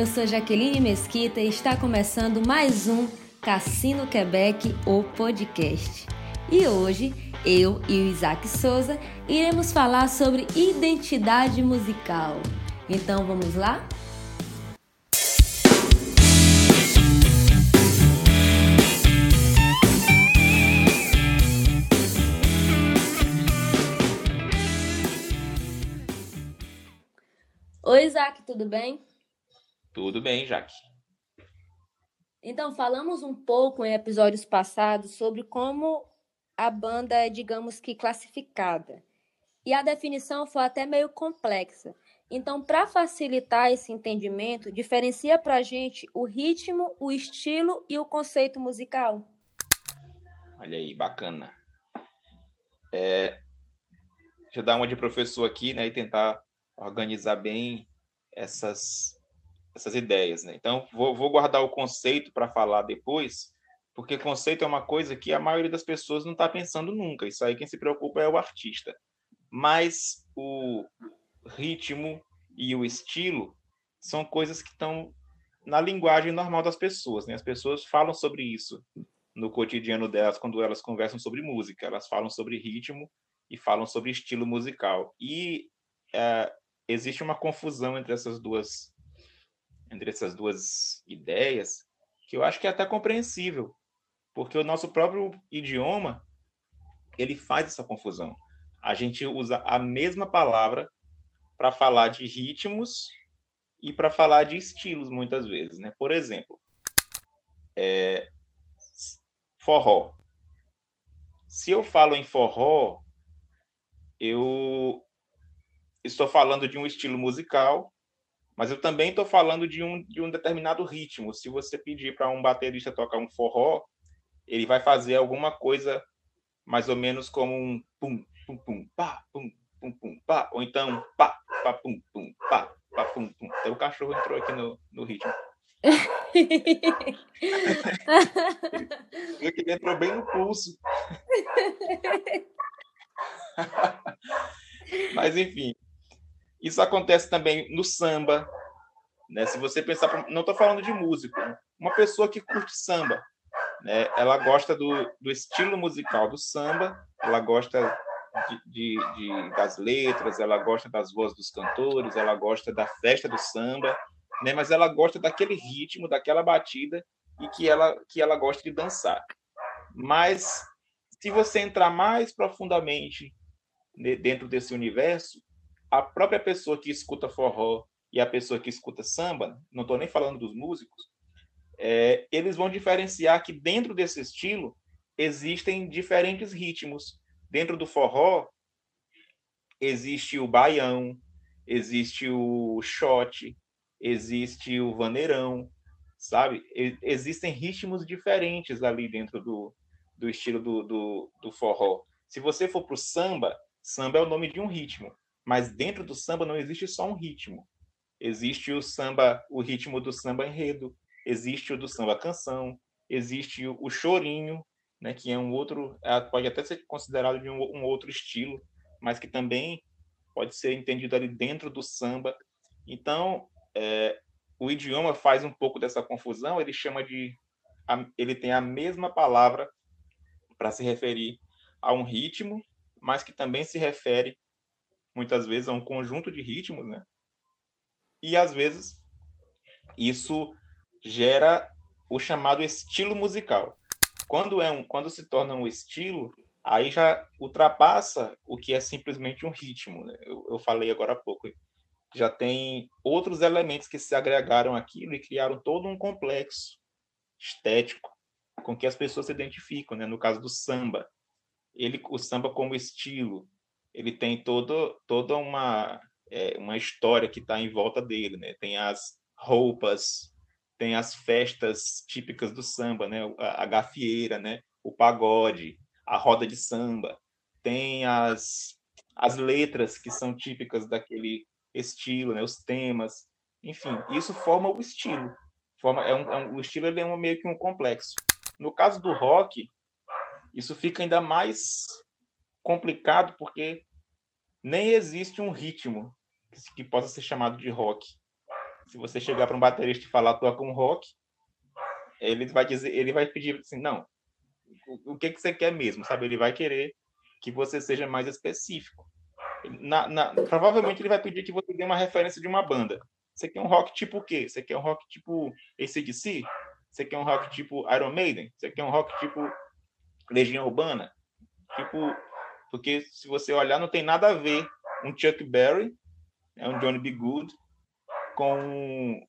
Eu sou Jaqueline Mesquita e está começando mais um Cassino Quebec, o podcast. E hoje, eu e o Isaac Souza iremos falar sobre identidade musical. Então vamos lá? Oi, Isaac, tudo bem? Tudo bem, Jaque. Então, falamos um pouco em episódios passados sobre como a banda é, digamos que, classificada. E a definição foi até meio complexa. Então, para facilitar esse entendimento, diferencia para a gente o ritmo, o estilo e o conceito musical. Olha aí, bacana. É, deixa eu dar uma de professor aqui, né, e tentar organizar bem essas, essas ideias. Né? Então, vou, vou guardar o conceito para falar depois, porque conceito é uma coisa que a maioria das pessoas não está pensando nunca. Isso aí quem se preocupa é o artista. Mas o ritmo e o estilo são coisas que estão na linguagem normal das pessoas. Né? As pessoas falam sobre isso no cotidiano delas quando elas conversam sobre música. Elas falam sobre ritmo e falam sobre estilo musical. E é, existe uma confusão entre essas duas entre essas duas ideias que eu acho que é até compreensível, porque o nosso próprio idioma ele faz essa confusão. A gente usa a mesma palavra para falar de ritmos e para falar de estilos muitas vezes, né? Por exemplo, é, forró. Se eu falo em forró, eu estou falando de um estilo musical, mas eu também estou falando de um, de um determinado ritmo. Se você pedir para um baterista tocar um forró, ele vai fazer alguma coisa mais ou menos como um pum, pum, pum, pá, pum, pum, pum, pá, ou então pá, pá, pum, pum, pá, pá, pum, pum. Então, o cachorro entrou aqui no, no ritmo. ele entrou bem no pulso. Mas, enfim, isso acontece também no samba. Né? Se você pensar, não estou falando de músico, uma pessoa que curte samba, né? ela gosta do, do estilo musical do samba, ela gosta de, de, de, das letras, ela gosta das vozes dos cantores, ela gosta da festa do samba, né? mas ela gosta daquele ritmo, daquela batida e que ela, que ela gosta de dançar. Mas se você entrar mais profundamente dentro desse universo, a própria pessoa que escuta forró e a pessoa que escuta samba, não estou nem falando dos músicos, é, eles vão diferenciar que dentro desse estilo existem diferentes ritmos. Dentro do forró existe o baião, existe o shot, existe o vaneirão, sabe? Existem ritmos diferentes ali dentro do, do estilo do, do, do forró. Se você for para o samba, samba é o nome de um ritmo. Mas dentro do samba não existe só um ritmo. Existe o samba, o ritmo do samba enredo, existe o do samba canção, existe o chorinho, né, que é um outro, é, pode até ser considerado de um, um outro estilo, mas que também pode ser entendido ali dentro do samba. Então, é, o idioma faz um pouco dessa confusão. Ele chama de, ele tem a mesma palavra para se referir a um ritmo, mas que também se refere muitas vezes é um conjunto de ritmos, né? E às vezes isso gera o chamado estilo musical. Quando é um, quando se torna um estilo, aí já ultrapassa o que é simplesmente um ritmo. Né? Eu, eu falei agora há pouco. Já tem outros elementos que se agregaram aquilo e criaram todo um complexo estético com que as pessoas se identificam. Né? No caso do samba, ele, o samba como estilo, ele tem todo, toda uma, é, uma história que está em volta dele, né? Tem as roupas, tem as festas típicas do samba, né? A, a gafieira, né? O pagode, a roda de samba, tem as, as letras que são típicas daquele estilo, né? Os temas, enfim, isso forma o estilo. Forma, é um, é um, o estilo ele é um, meio que um complexo. No caso do rock, isso fica ainda mais complicado porque nem existe um ritmo que, possa ser chamado de rock. Se você chegar para um baterista e falar toca um rock, ele vai dizer, ele vai pedir assim, não, o, o que que você quer mesmo, sabe? Ele vai querer que você seja mais específico. Na, na, provavelmente ele vai pedir que você dê uma referência de uma banda. Você quer um rock tipo o quê? Você quer um rock tipo ACDC? Você quer um rock tipo Iron Maiden? Você quer um rock tipo Legião Urbana? Tipo, porque se você olhar, não tem nada a ver um Chuck Berry, é um Johnny B. Good, com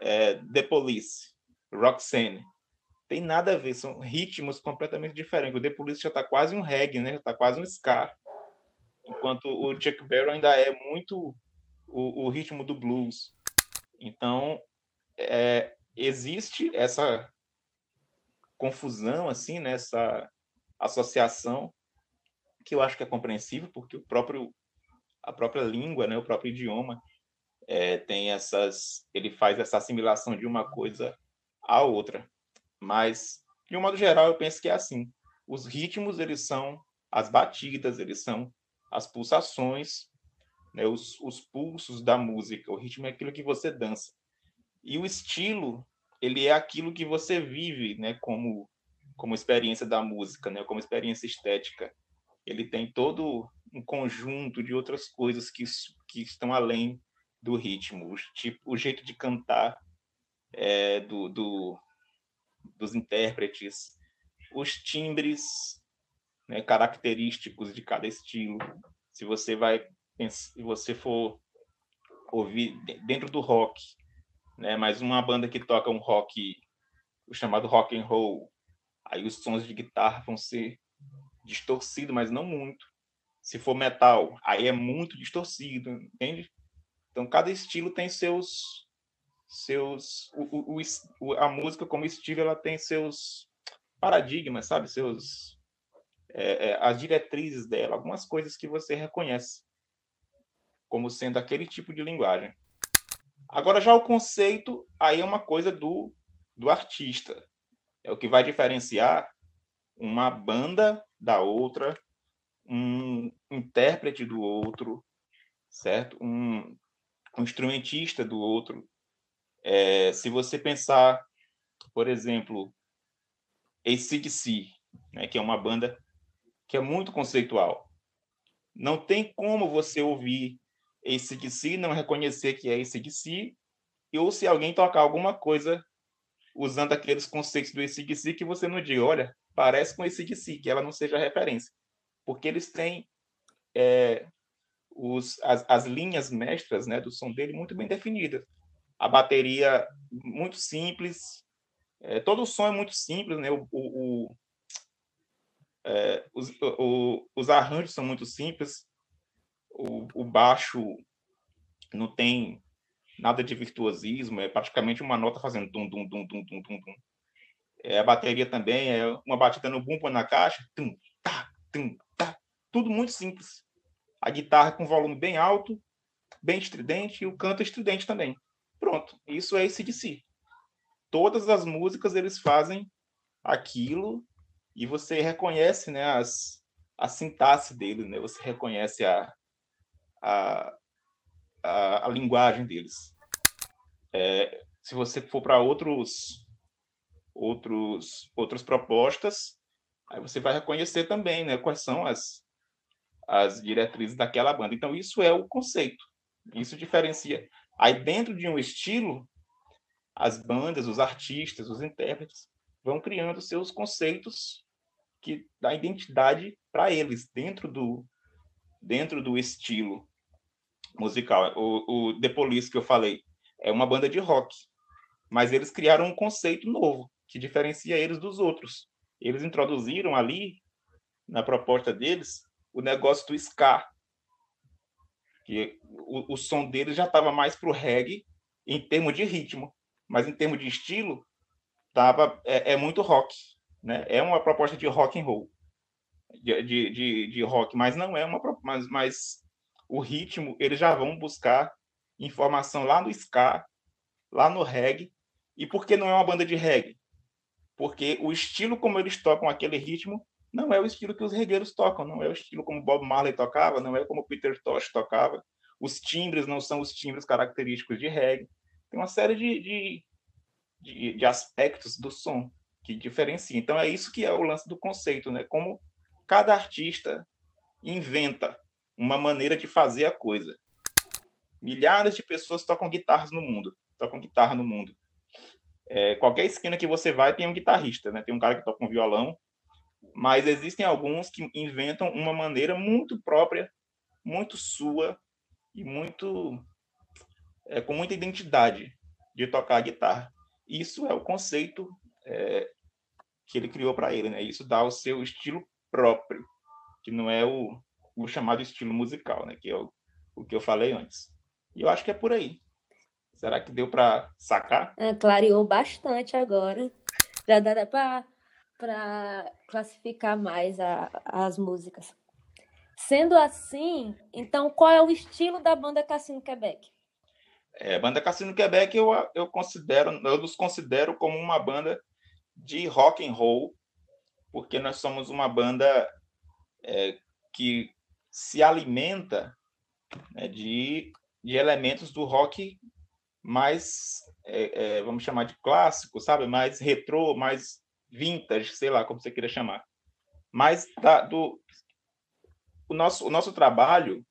é, The Police, Roxanne. Tem nada a ver, são ritmos completamente diferentes. O The Police já está quase um reggae, né? Já está quase um ska. Enquanto o Chuck Berry ainda é muito o, o ritmo do blues. Então, é, existe essa confusão, assim, nessa né? associação, que eu acho que é compreensível, porque o próprio a própria língua, né, o próprio idioma é, tem essas, ele faz essa assimilação de uma coisa à outra. Mas de um modo geral, eu penso que é assim. Os ritmos eles são as batidas, eles são as pulsações, né, os, os pulsos da música. O ritmo é aquilo que você dança. E o estilo, ele é aquilo que você vive, né, como como experiência da música, né, como experiência estética. Ele tem todo um conjunto de outras coisas que, que estão além do ritmo, o, tipo, o jeito de cantar é, do, do, dos intérpretes, os timbres né, característicos de cada estilo. Se você vai, se você for ouvir dentro do rock, né, mas uma banda que toca um rock, o chamado rock and roll, aí os sons de guitarra vão ser distorcidos, mas não muito. Se for metal, aí é muito distorcido, entende? Então cada estilo tem seus seus o, o, o, a música como estilo ela tem seus paradigmas, sabe? Seus é, é, as diretrizes dela, algumas coisas que você reconhece como sendo aquele tipo de linguagem. Agora já o conceito aí é uma coisa do do artista. É o que vai diferenciar uma banda da outra, um intérprete do outro, certo? Um, um instrumentista do outro. É, se você pensar, por exemplo, ACDC, né, que é uma banda que é muito conceitual. Não tem como você ouvir ACDC e não reconhecer que é ACDC, ou se alguém tocar alguma coisa usando aqueles conceitos do ACDC que você não diga, olha, parece com ACDC, que ela não seja referência. Porque eles têm é, os, as, as linhas mestras né, do som dele muito bem definidas. A bateria muito simples, é, todo o som é muito simples, né? O, o, o é, os, os arranjos são muito simples, o, baixo não tem nada de virtuosismo, é praticamente uma nota fazendo dum, dum, dum, dum, dum, dum. É, a bateria também é uma batida no bumbo na caixa, tum, tá, tum, tá, tudo muito simples a guitarra com volume bem alto, bem estridente, e o canto estridente também. Pronto, isso é esse de si. Todas as músicas eles fazem aquilo e você reconhece né, as, a sintaxe deles, né? você reconhece a, a, a, a linguagem deles. É, se você for para outros outros outras propostas, aí você vai reconhecer também, né, quais são as as diretrizes daquela banda. Então, isso é o conceito. Isso diferencia. Aí, dentro de um estilo, as bandas, os artistas, os intérpretes vão criando seus conceitos que dá identidade para eles dentro do dentro do estilo musical. O, o The Police que eu falei é uma banda de rock, mas eles criaram um conceito novo que diferencia eles dos outros. Eles introduziram ali na proposta deles o negócio do ska. Que o, o som dele já estava mais para o reggae em termos de ritmo, mas em termos de estilo, tava, é, é, muito rock. Né? É uma proposta de rock and roll, de, de, de, de rock, mas não é uma. Mas, mas o ritmo, eles já vão buscar informação lá no ska, lá no reggae. E por que não é uma banda de reggae? Porque o estilo como eles tocam aquele ritmo não é o estilo que os regueiros tocam, não é o estilo como Bob Marley tocava, não é como Peter Tosh tocava. Os timbres não são os timbres característicos de reggae. tem uma série de, de, de, de aspectos do som que diferencia. Então é isso que é o lance do conceito, né? Como cada artista inventa uma maneira de fazer a coisa. Milhares de pessoas tocam guitarras no mundo, tocam guitarra no mundo. É, qualquer esquina que você vai tem um guitarrista, né? Tem um cara que toca um violão, mas existem alguns que inventam uma maneira muito própria, muito sua e muito é, com muita identidade de tocar a guitarra. Isso é o conceito é, que ele criou para ele, né? Isso dá o seu estilo próprio, que não é o, o chamado estilo musical, né? Que é o, o que eu falei antes. E eu acho que é por aí. Será que deu para sacar? É, clareou bastante agora. Já dá para classificar mais a, as músicas. Sendo assim, então qual é o estilo da banda Cassino Quebec? É, a banda Cassino Quebec eu, eu considero, eu nos considero como uma banda de rock and roll, porque nós somos uma banda é, que se alimenta né, de, de elementos do rock mais, é, é, vamos chamar de clássico, sabe? Mais retrô, mais vintage, sei lá como você queira chamar. Mas da, do, o, nosso, o nosso trabalho,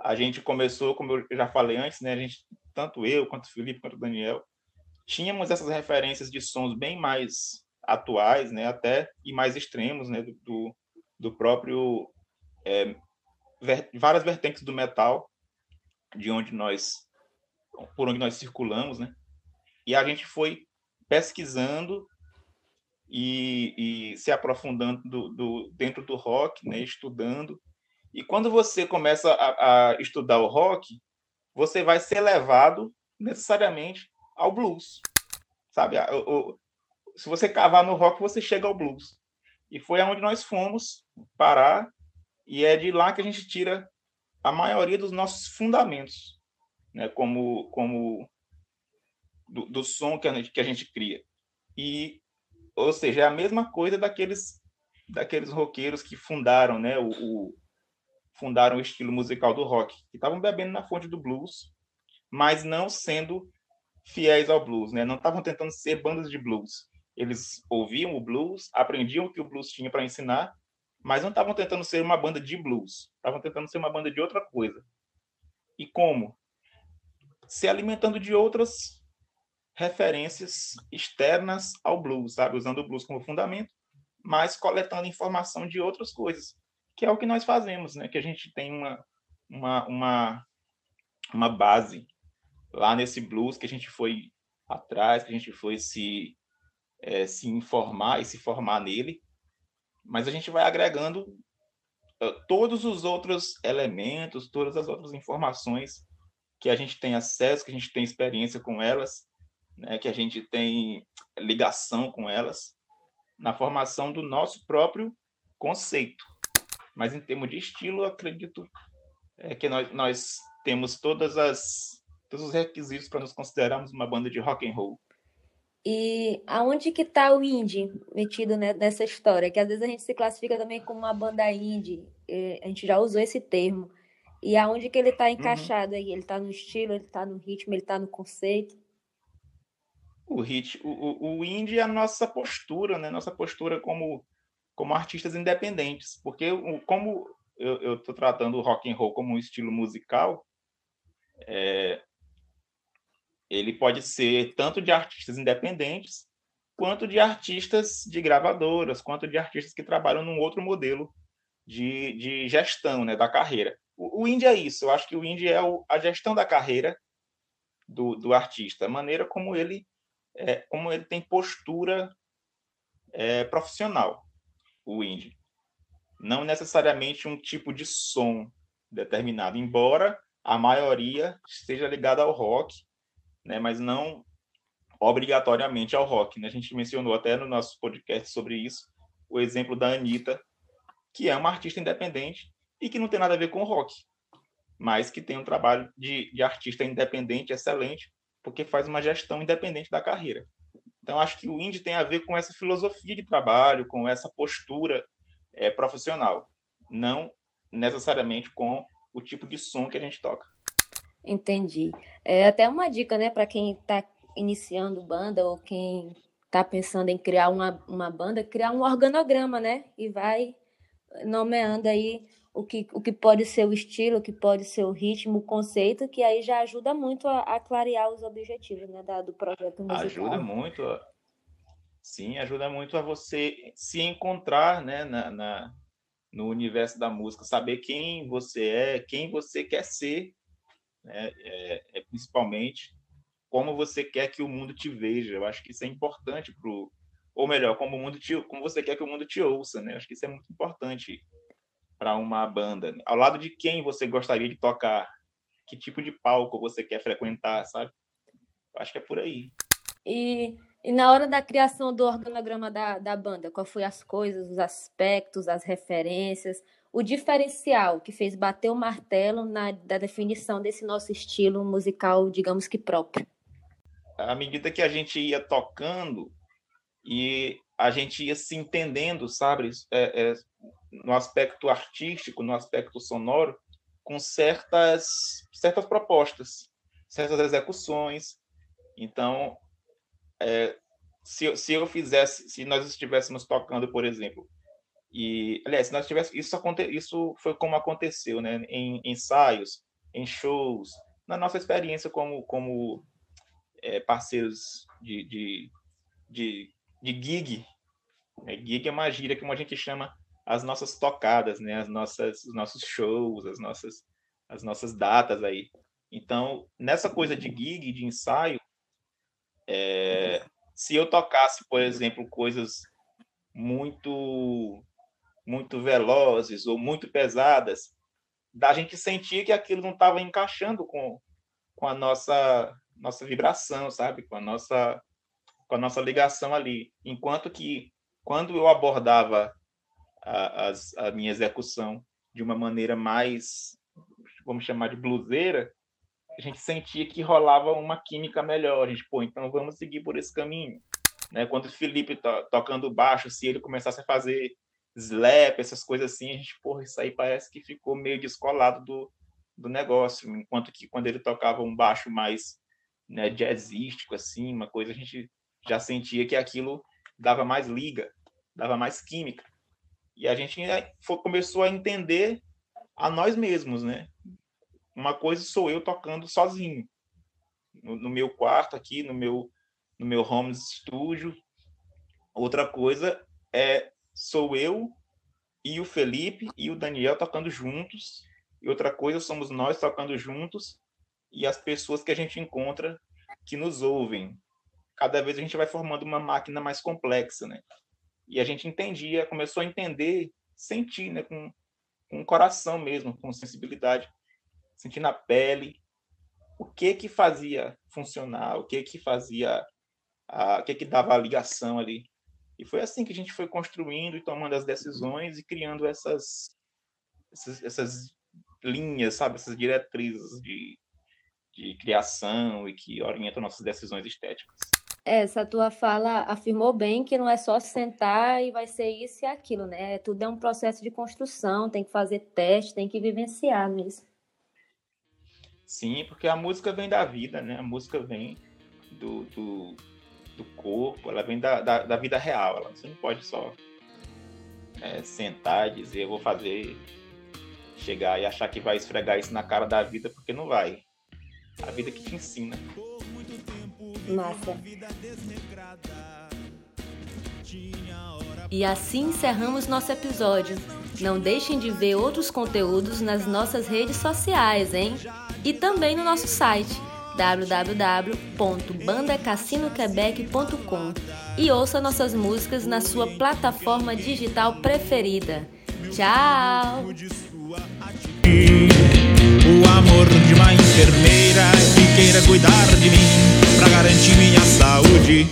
a gente começou, como eu já falei antes, né? A gente, tanto eu, quanto o Felipe, quanto o Daniel, tínhamos essas referências de sons bem mais atuais, né? Até e mais extremos, né? Do, do próprio é, ver, várias vertentes do metal, de onde nós por onde nós circulamos, né? E a gente foi pesquisando e, e se aprofundando do, do, dentro do rock, né? Estudando. E quando você começa a, a estudar o rock, você vai ser levado necessariamente ao blues, sabe? O, o, se você cavar no rock, você chega ao blues. E foi aonde nós fomos parar e é de lá que a gente tira a maioria dos nossos fundamentos né, como, como do, do som que a, gente, que a gente cria. E, ou seja, é a mesma coisa daqueles daqueles roqueiros que fundaram, né, o, o fundaram o estilo musical do rock, que estavam bebendo na fonte do blues, mas não sendo fiéis ao blues, né? Não estavam tentando ser bandas de blues. Eles ouviam o blues, aprendiam o que o blues tinha para ensinar, mas não estavam tentando ser uma banda de blues. Estavam tentando ser uma banda de outra coisa. E como? Se alimentando de outras referências externas ao blues, sabe? Usando o blues como fundamento, mas coletando informação de outras coisas, que é o que nós fazemos, né? Que a gente tem uma, uma, uma, uma base lá nesse blues que a gente foi atrás, que a gente foi se, é, se informar e se formar nele, mas a gente vai agregando uh, todos os outros elementos, todas as outras informações que a gente tem acesso, que a gente tem experiência com elas, né, que a gente tem ligação com elas, na formação do nosso próprio conceito. Mas em termos de estilo, acredito é, que nós, nós temos todas as, todos os requisitos para nos considerarmos uma banda de rock and roll. E aonde que está o indie metido nessa história? Que às vezes a gente se classifica também como uma banda indie. A gente já usou esse termo. E aonde que ele está uhum. encaixado uhum. aí? Ele está no estilo, ele está no ritmo, ele está no conceito? O hit, o, o, o indie é a nossa postura, né? Nossa postura como como artistas independentes, porque como eu estou tratando o rock and roll como um estilo musical, é, ele pode ser tanto de artistas independentes quanto de artistas de gravadoras, quanto de artistas que trabalham num outro modelo de, de gestão né, da carreira. O, indie é isso. Eu acho que o indie é o, a gestão da carreira do, do artista, a maneira como ele, é, como ele tem postura é, profissional, o indie. Não necessariamente um tipo de som determinado, embora a maioria esteja ligada ao rock, né, mas não obrigatoriamente ao rock. Né? A gente mencionou até no nosso podcast sobre isso o exemplo da Anitta, que é uma artista independente e que não tem nada a ver com rock, mas que tem um trabalho de, de artista independente excelente, porque faz uma gestão independente da carreira. Então, acho que o indie tem a ver com essa filosofia de trabalho, com essa postura é, profissional, não necessariamente com o tipo de som que a gente toca. Entendi. É até uma dica, né, para quem está iniciando banda ou quem está pensando em criar uma, uma banda, criar um organograma, né? E vai nomeando aí o que, o que pode ser o estilo, o que pode ser o ritmo, o conceito, que aí já ajuda muito a, a clarear os objetivos né, da, do projeto musical. Ajuda muito, sim, ajuda muito a você se encontrar né, na, na, no universo da música, saber quem você é, quem você quer ser, né, é, é, principalmente como você quer que o mundo te veja. Eu acho que isso é importante para ou melhor, como o mundo te, como você quer que o mundo te ouça, né? Eu acho que isso é muito importante para uma banda. Ao lado de quem você gostaria de tocar, que tipo de palco você quer frequentar, sabe? Eu acho que é por aí. E, e na hora da criação do organograma da, da banda, qual foi as coisas, os aspectos, as referências, o diferencial que fez bater o martelo na da definição desse nosso estilo musical, digamos que próprio? À medida que a gente ia tocando, e a gente ia se entendendo, sabe, é, é, no aspecto artístico, no aspecto sonoro, com certas certas propostas, certas execuções. Então, é, se, se eu fizesse, se nós estivéssemos tocando, por exemplo, e aliás, se nós tivéssemos isso aconte, isso foi como aconteceu, né, em ensaios, em shows, na nossa experiência como como é, parceiros de, de, de de gig. É, gig é uma gíria que a gente chama as nossas tocadas, né? As nossas, os nossos shows, as nossas, as nossas datas aí. Então, nessa coisa de gig, de ensaio, é, se eu tocasse, por exemplo, coisas muito muito velozes ou muito pesadas, da gente sentir que aquilo não estava encaixando com, com a nossa nossa vibração, sabe? Com a nossa com a nossa ligação ali. Enquanto que, quando eu abordava a, a, minha execução de uma maneira mais, vamos chamar de bluseira, a gente sentia que rolava uma química melhor. A gente, pô, então vamos seguir por esse caminho. Né? Quando o Felipe to, tocando baixo, se ele começasse a fazer slap, essas coisas assim, a gente, porra, isso aí parece que ficou meio descolado do, do negócio. Enquanto que quando ele tocava um baixo mais né, jazzístico, assim, uma coisa, a gente já sentia que aquilo dava mais liga, dava mais química. E a gente começou a entender a nós mesmos, né? Uma coisa sou eu tocando sozinho, no, no meu quarto aqui, no meu, no meu home studio. Outra coisa é sou eu e o Felipe e o Daniel tocando juntos. E outra coisa somos nós tocando juntos e as pessoas que a gente encontra que nos ouvem, cada vez a gente vai formando uma máquina mais complexa, né? E a gente entendia, começou a entender, sentir, né? Com, com o coração mesmo, com sensibilidade, sentir na pele o que que fazia funcionar, o que que fazia, a, o que que dava a ligação ali. E foi assim que a gente foi construindo e tomando as decisões e criando essas, essas, essas linhas, sabe, essas diretrizes de, de criação e que orientam nossas decisões estéticas. Essa tua fala afirmou bem que não é só sentar e vai ser isso e aquilo, né? Tudo é um processo de construção, tem que fazer teste, tem que vivenciar nisso. Sim, porque a música vem da vida, né? A música vem do, do, do corpo, ela vem da, da, da, vida real. Ela, você não pode só é, sentar e dizer, eu vou fazer, chegar e achar que vai esfregar isso na cara da vida, porque não vai. A vida que te ensina. Massa. E assim encerramos nosso episódio. Não deixem de ver outros conteúdos nas nossas redes sociais, hein? E também no nosso site www.bandacasinoquebec.com e ouça nossas músicas na sua plataforma digital preferida. Tchau! O amor de uma enfermeira que queira cuidar de mim para garantir minha saúde.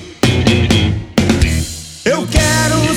Eu quero